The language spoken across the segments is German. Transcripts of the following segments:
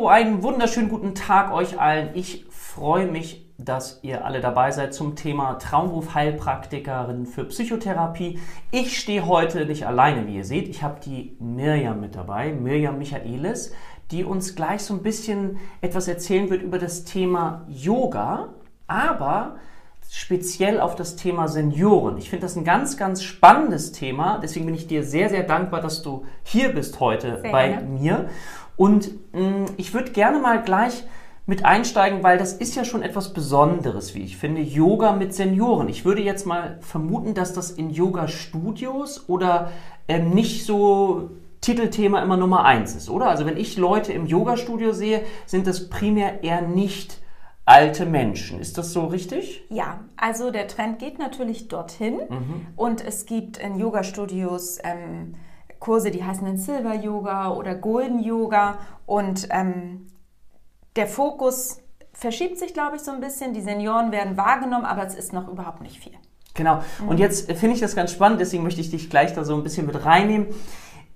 So, einen wunderschönen guten Tag euch allen. Ich freue mich, dass ihr alle dabei seid zum Thema Traumberuf Heilpraktikerin für Psychotherapie. Ich stehe heute nicht alleine, wie ihr seht. Ich habe die Mirjam mit dabei, Mirjam Michaelis, die uns gleich so ein bisschen etwas erzählen wird über das Thema Yoga, aber speziell auf das Thema Senioren. Ich finde das ein ganz, ganz spannendes Thema. Deswegen bin ich dir sehr, sehr dankbar, dass du hier bist heute sehr bei gerne. mir. Und mh, mm, ich würde gerne mal gleich mit einsteigen, weil das ist ja schon etwas Besonderes, wie ich finde, Yoga mit Senioren. Ich würde jetzt mal vermuten, dass das in Yoga-Studios oder ähm, nicht so Titelthema immer Nummer eins ist, oder? Also wenn ich Leute im Yoga-Studio sehe, sind das primär eher nicht alte Menschen. Ist das so richtig? Ja, also der Trend geht natürlich dorthin mhm. und es gibt in Yoga-Studios ähm, Kurse, die heißen dann Silver Yoga oder Golden Yoga und ähm, der Fokus verschiebt sich, glaube ich, so ein bisschen. Die Senioren werden wahrgenommen, aber es ist noch überhaupt nicht viel. Genau. Und mhm. jetzt finde ich das ganz spannend, deswegen möchte ich dich gleich da so ein bisschen mit reinnehmen.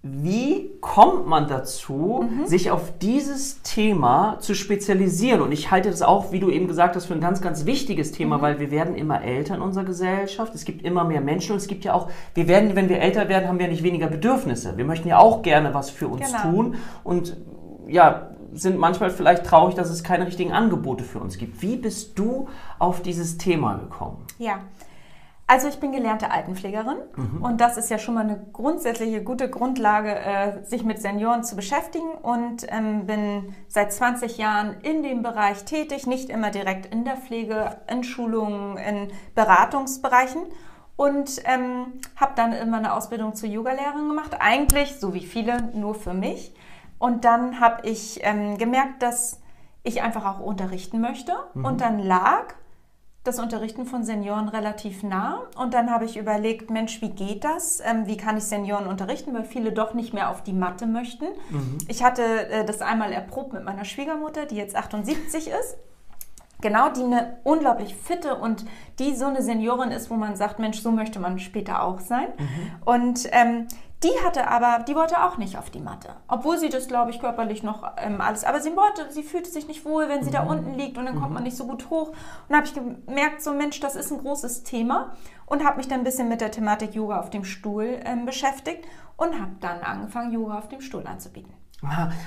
Wie kommt man dazu, mhm. sich auf dieses Thema zu spezialisieren? Und ich halte das auch, wie du eben gesagt hast, für ein ganz, ganz wichtiges Thema, mhm. weil wir werden immer älter in unserer Gesellschaft. Es gibt immer mehr Menschen und es gibt ja auch, wir werden, wenn wir älter werden, haben wir nicht weniger Bedürfnisse. Wir möchten ja auch gerne was für uns genau. tun und ja, sind manchmal vielleicht traurig, dass es keine richtigen Angebote für uns gibt. Wie bist du auf dieses Thema gekommen? Ja, also ich bin gelernte Altenpflegerin mhm. und das ist ja schon mal eine grundsätzliche gute Grundlage, äh, sich mit Senioren zu beschäftigen und ähm, bin seit 20 Jahren in dem Bereich tätig, nicht immer direkt in der Pflege, in Schulungen, in Beratungsbereichen und ähm, habe dann immer eine Ausbildung zur Yogalehrerin gemacht, eigentlich so wie viele nur für mich. Und dann habe ich ähm, gemerkt, dass ich einfach auch unterrichten möchte mhm. und dann lag das Unterrichten von Senioren relativ nah. Und dann habe ich überlegt, Mensch, wie geht das? Ähm, wie kann ich Senioren unterrichten? Weil viele doch nicht mehr auf die Matte möchten. Mhm. Ich hatte äh, das einmal erprobt mit meiner Schwiegermutter, die jetzt 78 ist. Genau, die eine unglaublich fitte und die so eine Seniorin ist, wo man sagt, Mensch, so möchte man später auch sein. Mhm. Und ähm, die hatte aber, die wollte auch nicht auf die Matte. Obwohl sie das, glaube ich, körperlich noch ähm, alles. Aber sie wollte, sie fühlte sich nicht wohl, wenn sie mhm. da unten liegt und dann kommt mhm. man nicht so gut hoch. Und da habe ich gemerkt, so Mensch, das ist ein großes Thema. Und habe mich dann ein bisschen mit der Thematik Yoga auf dem Stuhl ähm, beschäftigt und habe dann angefangen, Yoga auf dem Stuhl anzubieten.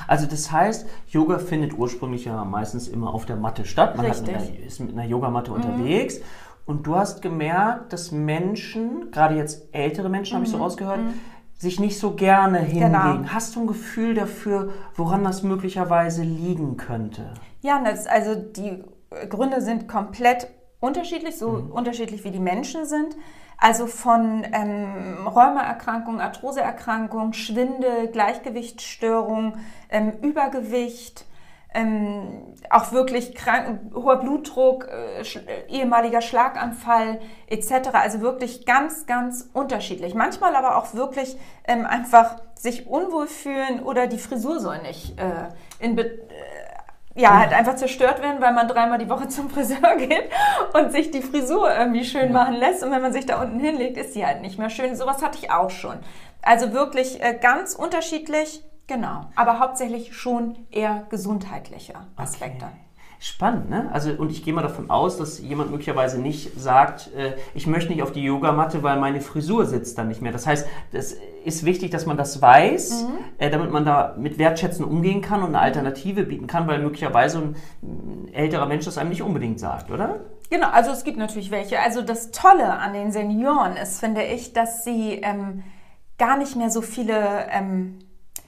Also das heißt, Yoga findet ursprünglich ja meistens immer auf der Matte statt. Man Richtig. Einer, ist mit einer Yogamatte mhm. unterwegs. Und du hast gemerkt, dass Menschen, gerade jetzt ältere Menschen, mhm. habe ich so mhm. rausgehört, mhm sich nicht so gerne hingehen. Genau. Hast du ein Gefühl dafür, woran das möglicherweise liegen könnte? Ja, das, also die Gründe sind komplett unterschiedlich, so mhm. unterschiedlich wie die Menschen sind. Also von ähm, Rheumaerkrankungen, Arthroseerkrankungen, Schwindel, Gleichgewichtsstörung, ähm, Übergewicht, ähm, auch wirklich krank, hoher Blutdruck, äh, sch äh, ehemaliger Schlaganfall etc. Also wirklich ganz, ganz unterschiedlich. Manchmal aber auch wirklich ähm, einfach sich unwohl fühlen oder die Frisur soll nicht äh, in Be äh, ja, halt einfach zerstört werden, weil man dreimal die Woche zum Friseur geht und sich die Frisur irgendwie schön machen lässt. Und wenn man sich da unten hinlegt, ist sie halt nicht mehr schön. Sowas hatte ich auch schon. Also wirklich äh, ganz unterschiedlich Genau, aber hauptsächlich schon eher gesundheitliche Aspekte. Okay. Spannend, ne? Also, und ich gehe mal davon aus, dass jemand möglicherweise nicht sagt, äh, ich möchte nicht auf die Yogamatte, weil meine Frisur sitzt dann nicht mehr. Das heißt, das ist wichtig, dass man das weiß, mhm. äh, damit man da mit Wertschätzen umgehen kann und eine Alternative bieten kann, weil möglicherweise ein, ein älterer Mensch das einem nicht unbedingt sagt, oder? Genau, also es gibt natürlich welche. Also das Tolle an den Senioren ist, finde ich, dass sie ähm, gar nicht mehr so viele ähm,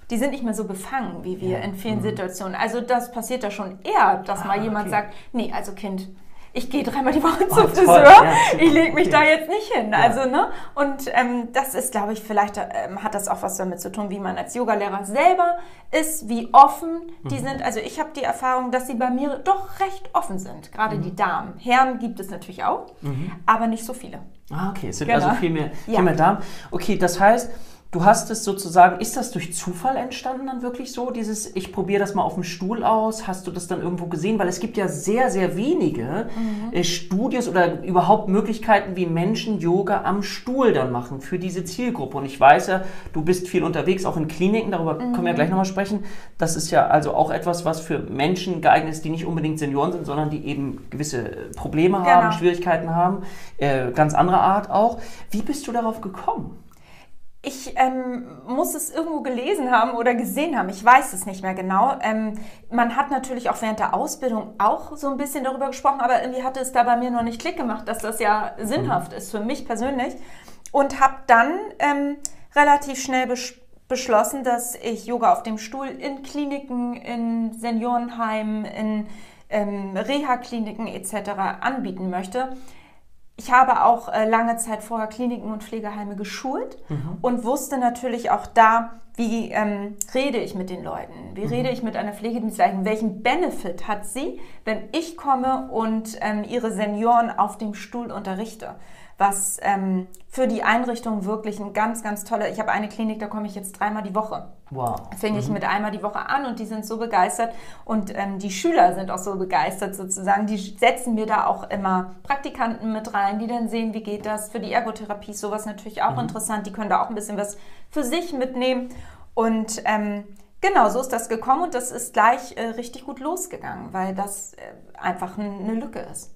die sind nicht mehr so befangen wie wir ja. in vielen mhm. Situationen. Also das passiert da schon eher, dass ah, mal jemand okay. sagt, nee, also Kind, ich gehe dreimal die Woche oh, zum Friseur, ja, ich lege mich okay. da jetzt nicht hin. Ja. Also, ne? Und ähm, das ist, glaube ich, vielleicht ähm, hat das auch was damit zu tun, wie man als Yogalehrer selber ist, wie offen die mhm. sind. Also ich habe die Erfahrung, dass sie bei mir doch recht offen sind, gerade mhm. die Damen. Herren gibt es natürlich auch, mhm. aber nicht so viele. Ah, okay, es sind also genau. also viel mehr, viel mehr Damen. Okay, das heißt, Du hast es sozusagen, ist das durch Zufall entstanden dann wirklich so, dieses, ich probiere das mal auf dem Stuhl aus? Hast du das dann irgendwo gesehen? Weil es gibt ja sehr, sehr wenige mhm. äh, Studios oder überhaupt Möglichkeiten, wie Menschen Yoga am Stuhl dann machen für diese Zielgruppe. Und ich weiß ja, du bist viel unterwegs, auch in Kliniken, darüber mhm. können wir ja gleich nochmal sprechen. Das ist ja also auch etwas, was für Menschen geeignet ist, die nicht unbedingt Senioren sind, sondern die eben gewisse Probleme genau. haben, Schwierigkeiten haben, äh, ganz anderer Art auch. Wie bist du darauf gekommen? Ich ähm, muss es irgendwo gelesen haben oder gesehen haben. Ich weiß es nicht mehr genau. Ähm, man hat natürlich auch während der Ausbildung auch so ein bisschen darüber gesprochen, aber irgendwie hatte es da bei mir noch nicht Klick gemacht, dass das ja sinnhaft ist für mich persönlich. Und habe dann ähm, relativ schnell bes beschlossen, dass ich Yoga auf dem Stuhl in Kliniken, in Seniorenheimen, in ähm, Reha-Kliniken etc. anbieten möchte ich habe auch äh, lange Zeit vorher Kliniken und Pflegeheime geschult mhm. und wusste natürlich auch da, wie ähm, rede ich mit den Leuten, wie mhm. rede ich mit einer Pflegedienstleitung, welchen Benefit hat sie, wenn ich komme und ähm, ihre Senioren auf dem Stuhl unterrichte was ähm, für die Einrichtung wirklich ein ganz, ganz toller. Ich habe eine Klinik, da komme ich jetzt dreimal die Woche. Wow. Fing mhm. ich mit einmal die Woche an und die sind so begeistert und ähm, die Schüler sind auch so begeistert sozusagen. Die setzen mir da auch immer Praktikanten mit rein, die dann sehen, wie geht das. Für die Ergotherapie ist sowas natürlich auch mhm. interessant. Die können da auch ein bisschen was für sich mitnehmen und ähm, Genau, so ist das gekommen und das ist gleich äh, richtig gut losgegangen, weil das äh, einfach eine Lücke ist.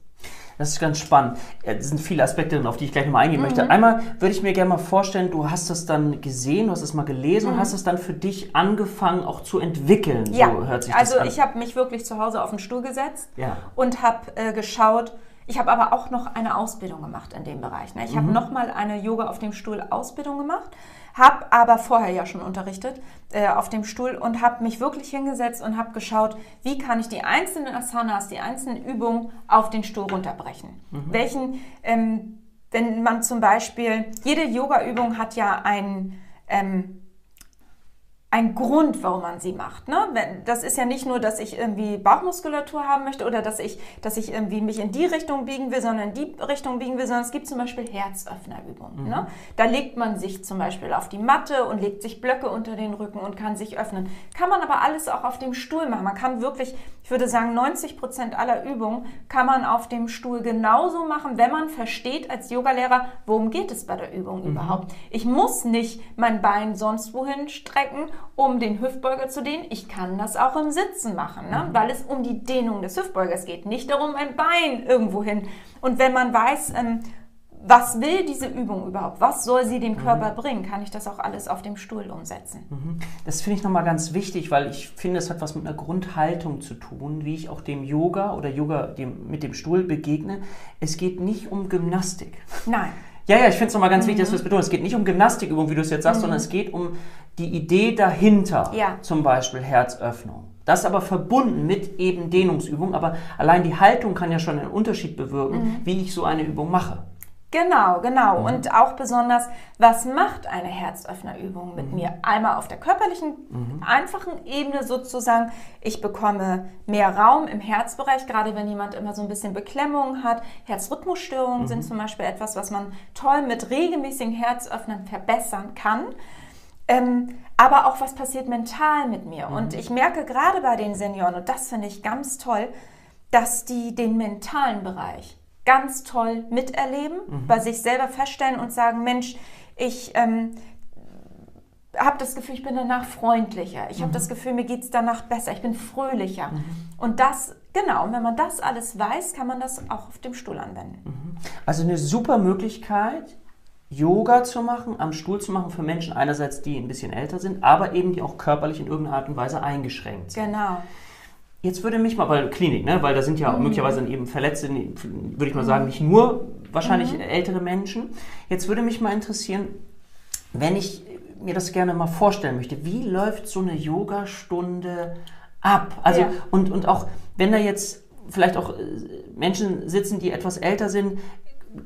Das ist ganz spannend. Es sind viele Aspekte drin, auf die ich gleich nochmal eingehen mhm. möchte. Einmal würde ich mir gerne mal vorstellen, du hast das dann gesehen, du hast es mal gelesen mhm. und hast es dann für dich angefangen auch zu entwickeln. Ja, so hört sich also das an. ich habe mich wirklich zu Hause auf den Stuhl gesetzt ja. und habe äh, geschaut, ich habe aber auch noch eine Ausbildung gemacht in dem Bereich. Ne? Ich mhm. habe nochmal eine Yoga auf dem Stuhl Ausbildung gemacht habe aber vorher ja schon unterrichtet äh, auf dem Stuhl und habe mich wirklich hingesetzt und habe geschaut, wie kann ich die einzelnen Asanas, die einzelnen Übungen auf den Stuhl runterbrechen. Mhm. Welchen, ähm, wenn man zum Beispiel, jede Yoga-Übung hat ja ein ähm, ein Grund, warum man sie macht. Ne? Das ist ja nicht nur, dass ich irgendwie Bauchmuskulatur haben möchte oder dass ich, dass ich irgendwie mich in die Richtung biegen will, sondern in die Richtung biegen will, sondern es gibt zum Beispiel Herzöffnerübungen. Mhm. Ne? Da legt man sich zum Beispiel auf die Matte und legt sich Blöcke unter den Rücken und kann sich öffnen. Kann man aber alles auch auf dem Stuhl machen. Man kann wirklich, ich würde sagen, 90 Prozent aller Übungen kann man auf dem Stuhl genauso machen, wenn man versteht als Yogalehrer, worum geht es bei der Übung mhm. überhaupt. Ich muss nicht mein Bein sonst wohin strecken um den Hüftbeuger zu dehnen. Ich kann das auch im Sitzen machen, ne? Mhm. weil es um die Dehnung des Hüftbeugers geht, nicht darum, ein Bein irgendwo hin. Und wenn man weiß, ähm, was will diese Übung überhaupt? Was soll sie dem Körper mhm. bringen? Kann ich das auch alles auf dem Stuhl umsetzen? Mhm. Das finde ich nochmal ganz wichtig, weil ich finde, es hat was mit einer Grundhaltung zu tun, wie ich auch dem Yoga oder Yoga dem, mit dem Stuhl begegne. Es geht nicht um Gymnastik. Nein. Ja, ja, ich finde es nochmal ganz mhm. wichtig, dass du das betonst. Es geht nicht um Gymnastikübung, wie du es jetzt sagst, mhm. sondern es geht um die Idee dahinter. Ja. Zum Beispiel Herzöffnung. Das aber verbunden mit eben Dehnungsübung. Aber allein die Haltung kann ja schon einen Unterschied bewirken, mhm. wie ich so eine Übung mache. Genau, genau. Mhm. Und auch besonders, was macht eine Herzöffnerübung mit mhm. mir? Einmal auf der körperlichen, mhm. einfachen Ebene sozusagen. Ich bekomme mehr Raum im Herzbereich, gerade wenn jemand immer so ein bisschen Beklemmungen hat. Herzrhythmusstörungen sind mhm. zum Beispiel etwas, was man toll mit regelmäßigen Herzöffnern verbessern kann. Ähm, aber auch was passiert mental mit mir. Und mhm. ich merke gerade bei den Senioren, und das finde ich ganz toll, dass die den mentalen Bereich ganz toll miterleben, mhm. bei sich selber feststellen und sagen, Mensch, ich ähm, habe das Gefühl, ich bin danach freundlicher. Ich mhm. habe das Gefühl, mir geht es danach besser. Ich bin fröhlicher. Mhm. Und das, genau, wenn man das alles weiß, kann man das auch auf dem Stuhl anwenden. Mhm. Also eine super Möglichkeit, Yoga zu machen, am Stuhl zu machen für Menschen einerseits, die ein bisschen älter sind, aber eben die auch körperlich in irgendeiner Art und Weise eingeschränkt sind. Genau. Jetzt würde mich mal bei Klinik, ne, weil da sind ja mhm. möglicherweise dann eben Verletzte, würde ich mal sagen, nicht nur wahrscheinlich mhm. ältere Menschen. Jetzt würde mich mal interessieren, wenn ich mir das gerne mal vorstellen möchte, wie läuft so eine Yogastunde ab? Also ja. und, und auch wenn da jetzt vielleicht auch äh, Menschen sitzen, die etwas älter sind,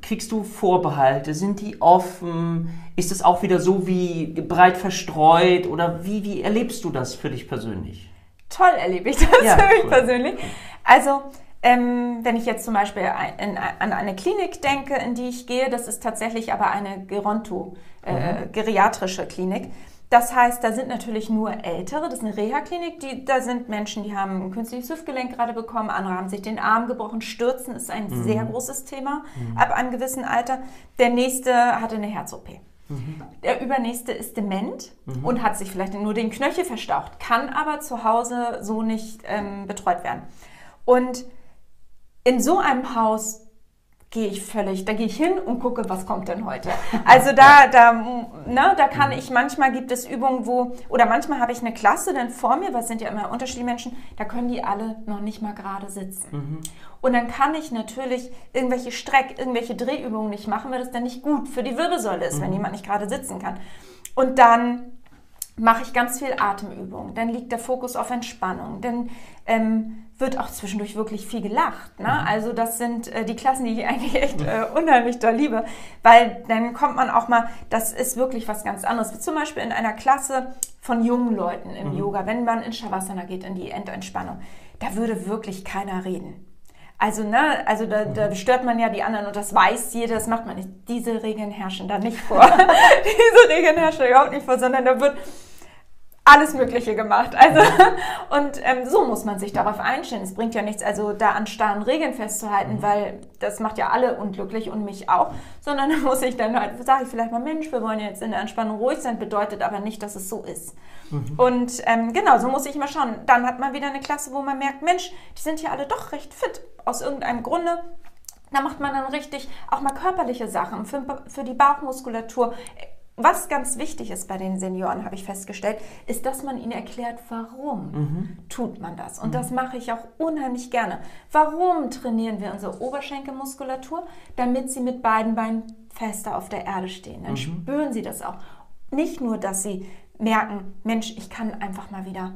kriegst du Vorbehalte? Sind die offen? Ist es auch wieder so wie breit verstreut? Oder wie, wie erlebst du das für dich persönlich? Toll erlebe ich das ja, für mich cool. persönlich. Also Ähm, wenn ich jetzt zum Beispiel ein, in, an eine Klinik denke, in die ich gehe, das ist tatsächlich aber eine Geronto, äh, mhm. geriatrische Klinik. Das heißt, da sind natürlich nur Ältere, das ist eine Reha-Klinik, da sind Menschen, die haben ein künstliches Hüftgelenk gerade bekommen, andere haben sich den Arm gebrochen. Stürzen ist ein mhm. sehr großes Thema mhm. ab einem gewissen Alter. Der nächste hatte eine Herz-OP. Mhm. Der übernächste ist dement mhm. und hat sich vielleicht nur den Knöchel verstaucht, kann aber zu Hause so nicht ähm, betreut werden. Und in so einem Haus gehe ich völlig, da gehe ich hin und gucke, was kommt denn heute. Also da, da, ne, da kann ich, manchmal gibt es Übungen, wo, oder manchmal habe ich eine Klasse dann vor mir, was sind ja immer unterschiedliche Menschen, da können die alle noch nicht mal gerade sitzen. Mhm. Und dann kann ich natürlich irgendwelche Streck, irgendwelche Drehübungen nicht machen, weil das dann nicht gut für die Wirbelsäule ist, mhm. wenn jemand nicht gerade sitzen kann. Und dann mache ich ganz viel Atemübungen. Dann liegt der Fokus auf Entspannung. Dann ähm, wird auch zwischendurch wirklich viel gelacht. Ne? Mhm. Also das sind äh, die Klassen, die ich eigentlich echt äh, unheimlich doll liebe, weil dann kommt man auch mal, das ist wirklich was ganz anderes. Wie zum Beispiel in einer Klasse von jungen Leuten im mhm. Yoga, wenn man in Shavasana geht, in die Endentspannung, da würde wirklich keiner reden. Also, ne, also da, da mhm. stört man ja die anderen und das weiß jeder, das macht man nicht. Diese Regeln herrschen da nicht vor. Diese Regeln herrschen überhaupt nicht vor, sondern da wird alles Mögliche gemacht. Also, und ähm, so muss man sich darauf einstellen. Es bringt ja nichts, also da an starren Regeln festzuhalten, mhm. weil das macht ja alle unglücklich und mich auch, sondern da muss ich dann halt, sage ich vielleicht mal, Mensch, wir wollen jetzt in der Entspannung ruhig sein, bedeutet aber nicht, dass es so ist. Mhm. Und ähm, genau, so muss ich mal schauen. Dann hat man wieder eine Klasse, wo man merkt, Mensch, die sind hier alle doch recht fit, aus irgendeinem Grunde. Da macht man dann richtig auch mal körperliche Sachen für, für die Bauchmuskulatur was ganz wichtig ist bei den Senioren, habe ich festgestellt, ist, dass man ihnen erklärt, warum mhm. tut man das. Und mhm. das mache ich auch unheimlich gerne. Warum trainieren wir unsere Oberschenkelmuskulatur? Damit sie mit beiden Beinen fester auf der Erde stehen. Dann mhm. spüren sie das auch. Nicht nur, dass sie merken, Mensch, ich kann einfach mal wieder,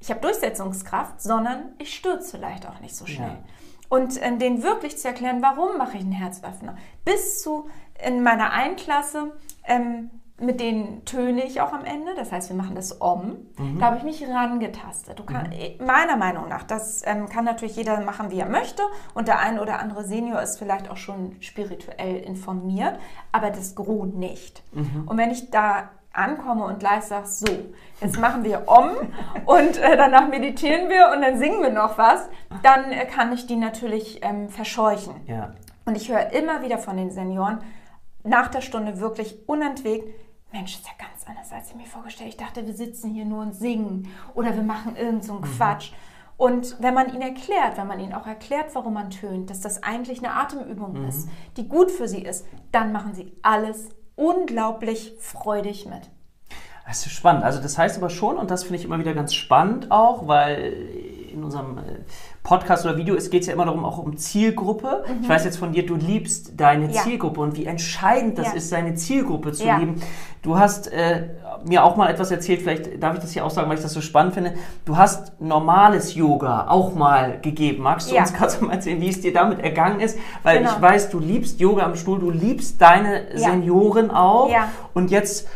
ich habe Durchsetzungskraft, sondern ich stürze vielleicht auch nicht so schnell. Ja. Und äh, denen wirklich zu erklären, warum mache ich einen Herzöffner. Bis zu in meiner Einklasse ähm, mit denen töne ich auch am Ende. Das heißt, wir machen das Om. Mhm. Da habe ich mich rangetastet. Kann, mhm. Meiner Meinung nach, das ähm, kann natürlich jeder machen, wie er möchte. Und der ein oder andere Senior ist vielleicht auch schon spirituell informiert, aber das Gros nicht. Mhm. Und wenn ich da ankomme und gleich sage, so, jetzt machen wir Om und äh, danach meditieren wir und dann singen wir noch was, dann äh, kann ich die natürlich ähm, verscheuchen. Ja. Und ich höre immer wieder von den Senioren, nach der Stunde wirklich unentwegt, Mensch, ist ja ganz anders, als ich mir vorgestellt Ich dachte, wir sitzen hier nur und singen oder wir machen irgend so einen mhm. Quatsch. Und wenn man ihnen erklärt, wenn man ihnen auch erklärt, warum man tönt, dass das eigentlich eine Atemübung mhm. ist, die gut für sie ist, dann machen sie alles unglaublich freudig mit. Das ist spannend. Also das heißt aber schon, und das finde ich immer wieder ganz spannend auch, weil in unserem äh, Podcast oder Video ist, geht es ja immer darum, auch um Zielgruppe. Mhm. Ich weiß jetzt von dir, du liebst deine ja. Zielgruppe und wie entscheidend das ja. ist, seine Zielgruppe zu ja. lieben. Du hast äh, mir auch mal etwas erzählt, vielleicht darf ich das hier auch sagen, weil ich das so spannend finde. Du hast normales Yoga auch mal gegeben. Magst du uns gerade mal erzählen, wie es dir damit ergangen ist? Weil genau. ich weiß, du liebst Yoga am Stuhl, du liebst deine Senioren auch. Und jetzt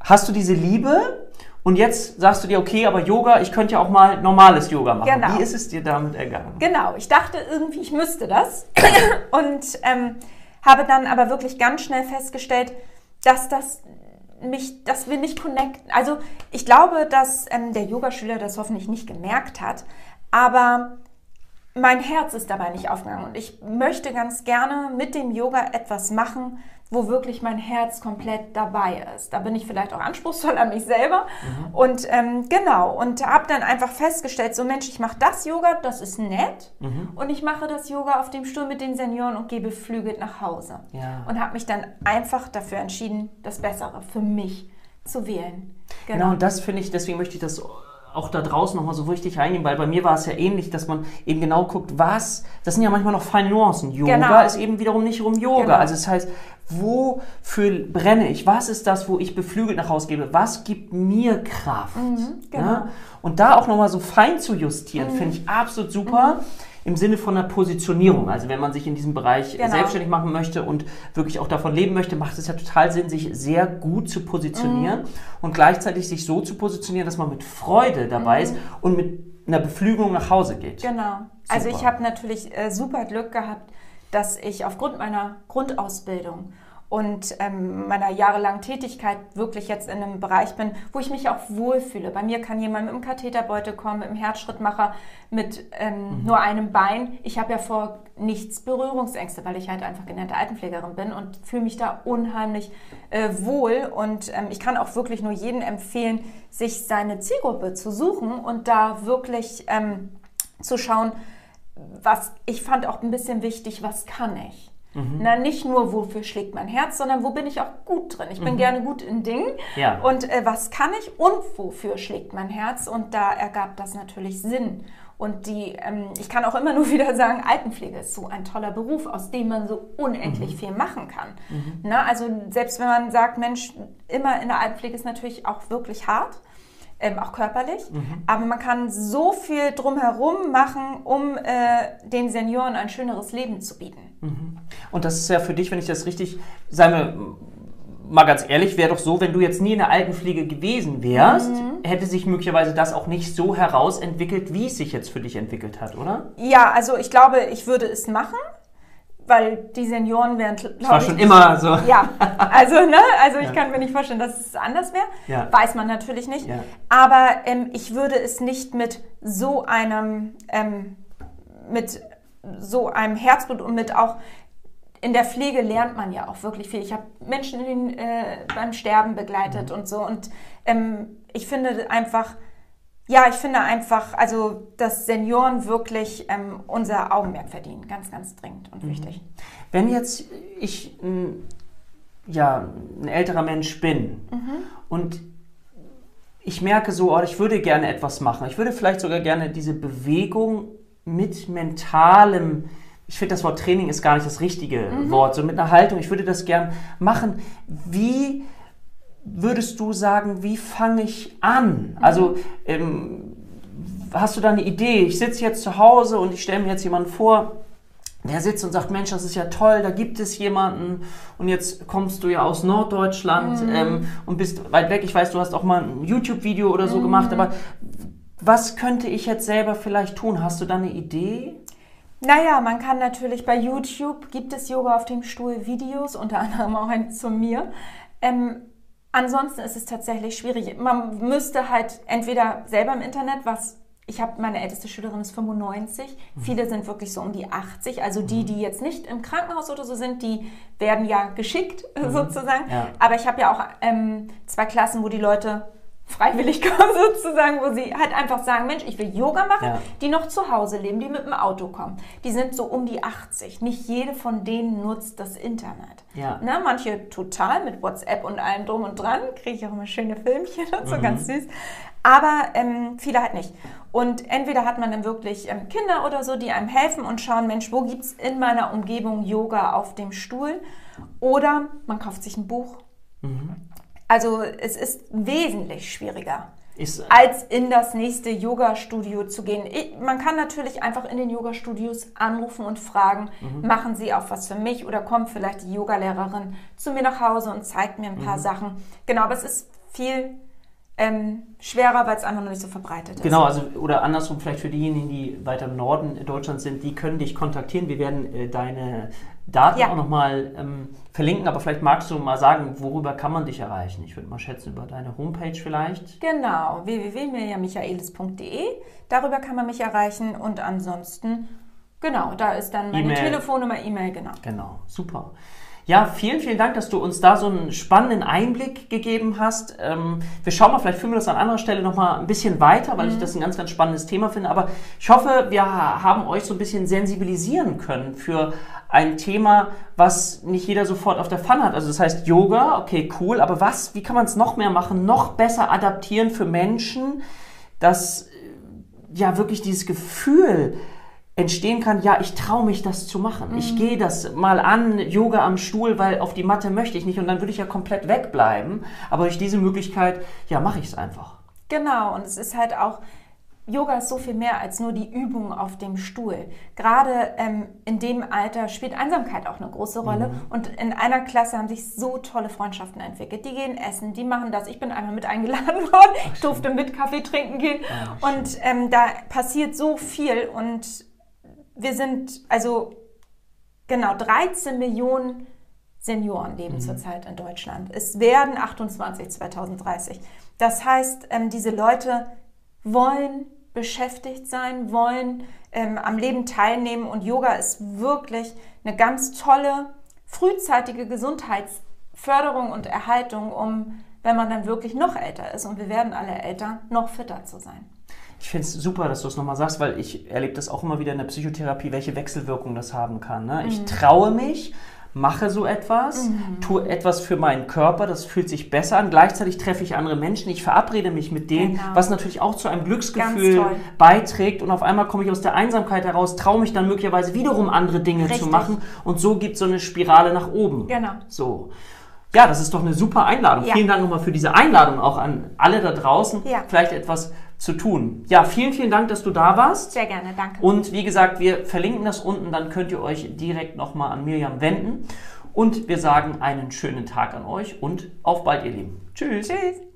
hast du diese Liebe und jetzt sagst du dir, okay, aber Yoga, ich könnte ja auch mal normales Yoga machen. Genau. Wie ist es dir damit ergangen? Genau, ich dachte irgendwie, ich müsste das. und ähm, habe dann aber wirklich ganz schnell festgestellt, dass das mich, dass wir nicht connecten. Also ich glaube, dass ähm, der Yogaschüler das hoffentlich nicht gemerkt hat, aber mein Herz ist dabei nicht aufgegangen und ich möchte ganz gerne mit dem Yoga etwas machen, wo wirklich mein Herz komplett dabei ist. Da bin ich vielleicht auch anspruchsvoll an mich selber. Mhm. Und ähm, genau, und habe dann einfach festgestellt, so Mensch, ich mache das Yoga, das ist nett. Mhm. Und ich mache das Yoga auf dem Stuhl mit den Senioren und gehe beflügelt nach Hause. Ja. Und habe mich dann einfach dafür entschieden, das Bessere für mich zu wählen. Genau, genau und das finde ich, deswegen möchte ich das auch da draußen nochmal so richtig reingehen, weil bei mir war es ja ähnlich, dass man eben genau guckt, was, das sind ja manchmal noch feine Nuancen. Yoga genau. ist eben wiederum nicht um Yoga. Genau. Also das heißt, wofür brenne ich? Was ist das, wo ich beflügelt nach Hause gebe? Was gibt mir Kraft? Mhm, genau. ja? Und da auch nochmal so fein zu justieren, mhm. finde ich absolut super. Mhm im Sinne von einer Positionierung. Also wenn man sich in diesem Bereich genau. selbstständig machen möchte und wirklich auch davon leben möchte, macht es ja total Sinn, sich sehr gut zu positionieren mhm. und gleichzeitig sich so zu positionieren, dass man mit Freude dabei mhm. ist und mit einer Beflügelung nach Hause geht. Genau. Also ich habe natürlich äh, super Glück gehabt, dass ich aufgrund meiner Grundausbildung und ähm, meiner jahrelangen Tätigkeit wirklich jetzt in einem Bereich bin, wo ich mich auch wohlfühle. Bei mir kann jemand mit einem Katheterbeutel kommen, mit einem Herzschrittmacher, mit ähm, mhm. nur einem Bein. Ich habe ja vor nichts Berührungsängste, weil ich halt einfach gelernte Altenpflegerin bin und fühle mich da unheimlich äh, wohl. Und ähm, ich kann auch wirklich nur jedem empfehlen, sich seine Zielgruppe zu suchen und da wirklich ähm, zu schauen, was ich fand auch ein bisschen wichtig, was kann ich? Mhm. Na, nicht nur, wofür schlägt mein Herz, sondern wo bin ich auch gut drin. Ich bin mhm. gerne gut in Dingen. Ja. Und äh, was kann ich und wofür schlägt mein Herz? Und da ergab das natürlich Sinn. Und die, ähm, ich kann auch immer nur wieder sagen, Altenpflege ist so ein toller Beruf, aus dem man so unendlich mhm. viel machen kann. Mhm. Na, also selbst wenn man sagt, Mensch, immer in der Altenpflege ist natürlich auch wirklich hart ähm, auch körperlich. Mhm. Aber man kann so viel drumherum machen, um äh, den Senioren ein schöneres Leben zu bieten. Mhm. Und das ist ja für dich, wenn ich das richtig, sagen wir mal ganz ehrlich, wäre doch so, wenn du jetzt nie in der Altenpflege gewesen wärst, mhm. hätte sich möglicherweise das auch nicht so herausentwickelt, wie es sich jetzt für dich entwickelt hat, oder? Ja, also ich glaube, ich würde es machen weil die Senioren wären, glaube ich. war schon immer so. Ja, also, ne, also ich ja. kann mir nicht vorstellen, dass es anders wäre. Ja. Weiß man natürlich nicht. Ja. Aber ähm, ich würde es nicht mit so einem, ähm, mit so einem Herzblut und mit auch in der Pflege lernt man ja auch wirklich viel. Ich habe Menschen den, äh, beim Sterben begleitet mhm. und so. Und ähm, ich finde einfach, ja, ich finde einfach, also, dass Senioren wirklich ähm, unser Augenmerk verdienen. Ganz, ganz dringend und mhm. wichtig. Wenn jetzt ich ein, ja, ein älterer Mensch bin mhm. und ich merke so, oh, ich würde gerne etwas machen. Ich würde vielleicht sogar gerne diese Bewegung mit mentalem, ich finde das Wort Training ist gar nicht das richtige mhm. Wort, so mit einer Haltung, ich würde das gerne machen. Wie würdest du sagen, wie fange ich an? Also ähm, hast du da eine Idee? Ich sitze jetzt zu Hause und ich stelle mir jetzt jemanden vor, der sitzt und sagt, Mensch, das ist ja toll, da gibt es jemanden und jetzt kommst du ja aus Norddeutschland mhm. ähm, und bist weit weg. Ich weiß, du hast auch mal ein YouTube-Video oder so mhm. gemacht, aber was könnte ich jetzt selber vielleicht tun? Hast du da eine Idee? Naja, man kann natürlich bei YouTube, gibt es Yoga auf dem Stuhl Videos, unter anderem auch ein zu mir. Ähm, Ansonsten ist es tatsächlich schwierig. Man müsste halt entweder selber im Internet, was ich habe meine älteste Schülerin ist 95, mhm. viele sind wirklich so um die 80. Also die, mhm. die jetzt nicht im Krankenhaus oder so sind, die werden ja geschickt mhm. sozusagen. Ja. Aber ich habe ja auch ähm, zwei Klassen, wo die Leute freiwillig kommen sozusagen, wo sie halt einfach sagen, Mensch, ich will Yoga machen, ja. die noch zu Hause leben, die mit dem Auto kommen. Die sind so um die 80. Nicht jede von denen nutzt das Internet. Ja. Na, manche total mit WhatsApp und allem drum und dran, kriege ich auch immer schöne Filmchen und so, mhm. ganz süß. Aber ähm, viele halt nicht. Und entweder hat man dann wirklich ähm, Kinder oder so, die einem helfen und schauen, Mensch, wo gibt es in meiner Umgebung Yoga auf dem Stuhl? Oder man kauft sich ein Buch. Mhm. Also es ist wesentlich schwieriger, ist, als in das nächste Yoga-Studio zu gehen. Ich, man kann natürlich einfach in den Yoga-Studios anrufen und fragen, mhm. machen Sie auch was für mich oder kommt vielleicht die Yogalehrerin zu mir nach Hause und zeigt mir ein paar mhm. Sachen. Genau, aber es ist viel ähm, schwerer, weil es einfach noch nicht so verbreitet ist. Genau, also oder andersrum vielleicht für diejenigen, die weiter im Norden Deutschlands sind, die können dich kontaktieren. Wir werden äh, deine Daten ja. auch nochmal ähm, verlinken, aber vielleicht magst du mal sagen, worüber kann man dich erreichen? Ich würde mal schätzen, über deine Homepage vielleicht. Genau, www.mirjamichaelis.de. Darüber kann man mich erreichen und ansonsten, genau, da ist dann meine e Telefonnummer, E-Mail, genau. Genau, super. Ja, vielen, vielen Dank, dass du uns da so einen spannenden Einblick gegeben hast. Ähm, wir schauen mal, vielleicht führen wir das an anderer Stelle nochmal ein bisschen weiter, weil mhm. ich das ein ganz, ganz spannendes Thema finde. Aber ich hoffe, wir haben euch so ein bisschen sensibilisieren können für ein Thema, was nicht jeder sofort auf der Pfanne hat. Also das heißt Yoga, okay, cool, aber was, wie kann man es noch mehr machen, noch besser adaptieren für Menschen, dass ja wirklich dieses Gefühl entstehen kann, ja, ich traue mich das zu machen. Mhm. Ich gehe das mal an, Yoga am Stuhl, weil auf die Matte möchte ich nicht und dann würde ich ja komplett wegbleiben. Aber durch diese Möglichkeit, ja, mache ich es einfach. Genau, und es ist halt auch Yoga ist so viel mehr als nur die Übung auf dem Stuhl. Gerade ähm, in dem Alter spielt Einsamkeit auch eine große Rolle. Mhm. Und in einer Klasse haben sich so tolle Freundschaften entwickelt. Die gehen essen, die machen das. Ich bin einmal mit eingeladen worden. Ach, ich durfte mit Kaffee trinken gehen. Ach, und ähm, da passiert so viel. Und wir sind, also genau, 13 Millionen Senioren leben mhm. zurzeit in Deutschland. Es werden 28 2030. Das heißt, ähm, diese Leute wollen beschäftigt sein, wollen ähm, am Leben teilnehmen und Yoga ist wirklich eine ganz tolle frühzeitige Gesundheitsförderung und Erhaltung, um, wenn man dann wirklich noch älter ist und wir werden alle älter, noch fitter zu sein. Ich finde es super, dass du es nochmal sagst, weil ich erlebe das auch immer wieder in der Psychotherapie, welche Wechselwirkung das haben kann. Ne? Ich mhm. traue mich, mache so etwas, mhm. tue etwas für meinen Körper, das fühlt sich besser an. Gleichzeitig treffe ich andere Menschen, ich verabrede mich mit denen, genau. was natürlich auch zu einem Glücksgefühl beiträgt. Und auf einmal komme ich aus der Einsamkeit heraus, traue mich dann möglicherweise wiederum andere Dinge Richtig. zu machen. Und so gibt es so eine Spirale nach oben. Genau. So. Ja, das ist doch eine super Einladung. Ja. Vielen Dank nochmal für diese Einladung auch an alle da draußen. Ja. Vielleicht etwas zu tun. Ja, vielen, vielen Dank, dass du da warst. Sehr gerne, danke. Und wie gesagt, wir verlinken das unten, dann könnt ihr euch direkt nochmal an Mirjam wenden. Und wir sagen einen schönen Tag an euch und auf bald, ihr Lieben. Tschüss. Tschüss.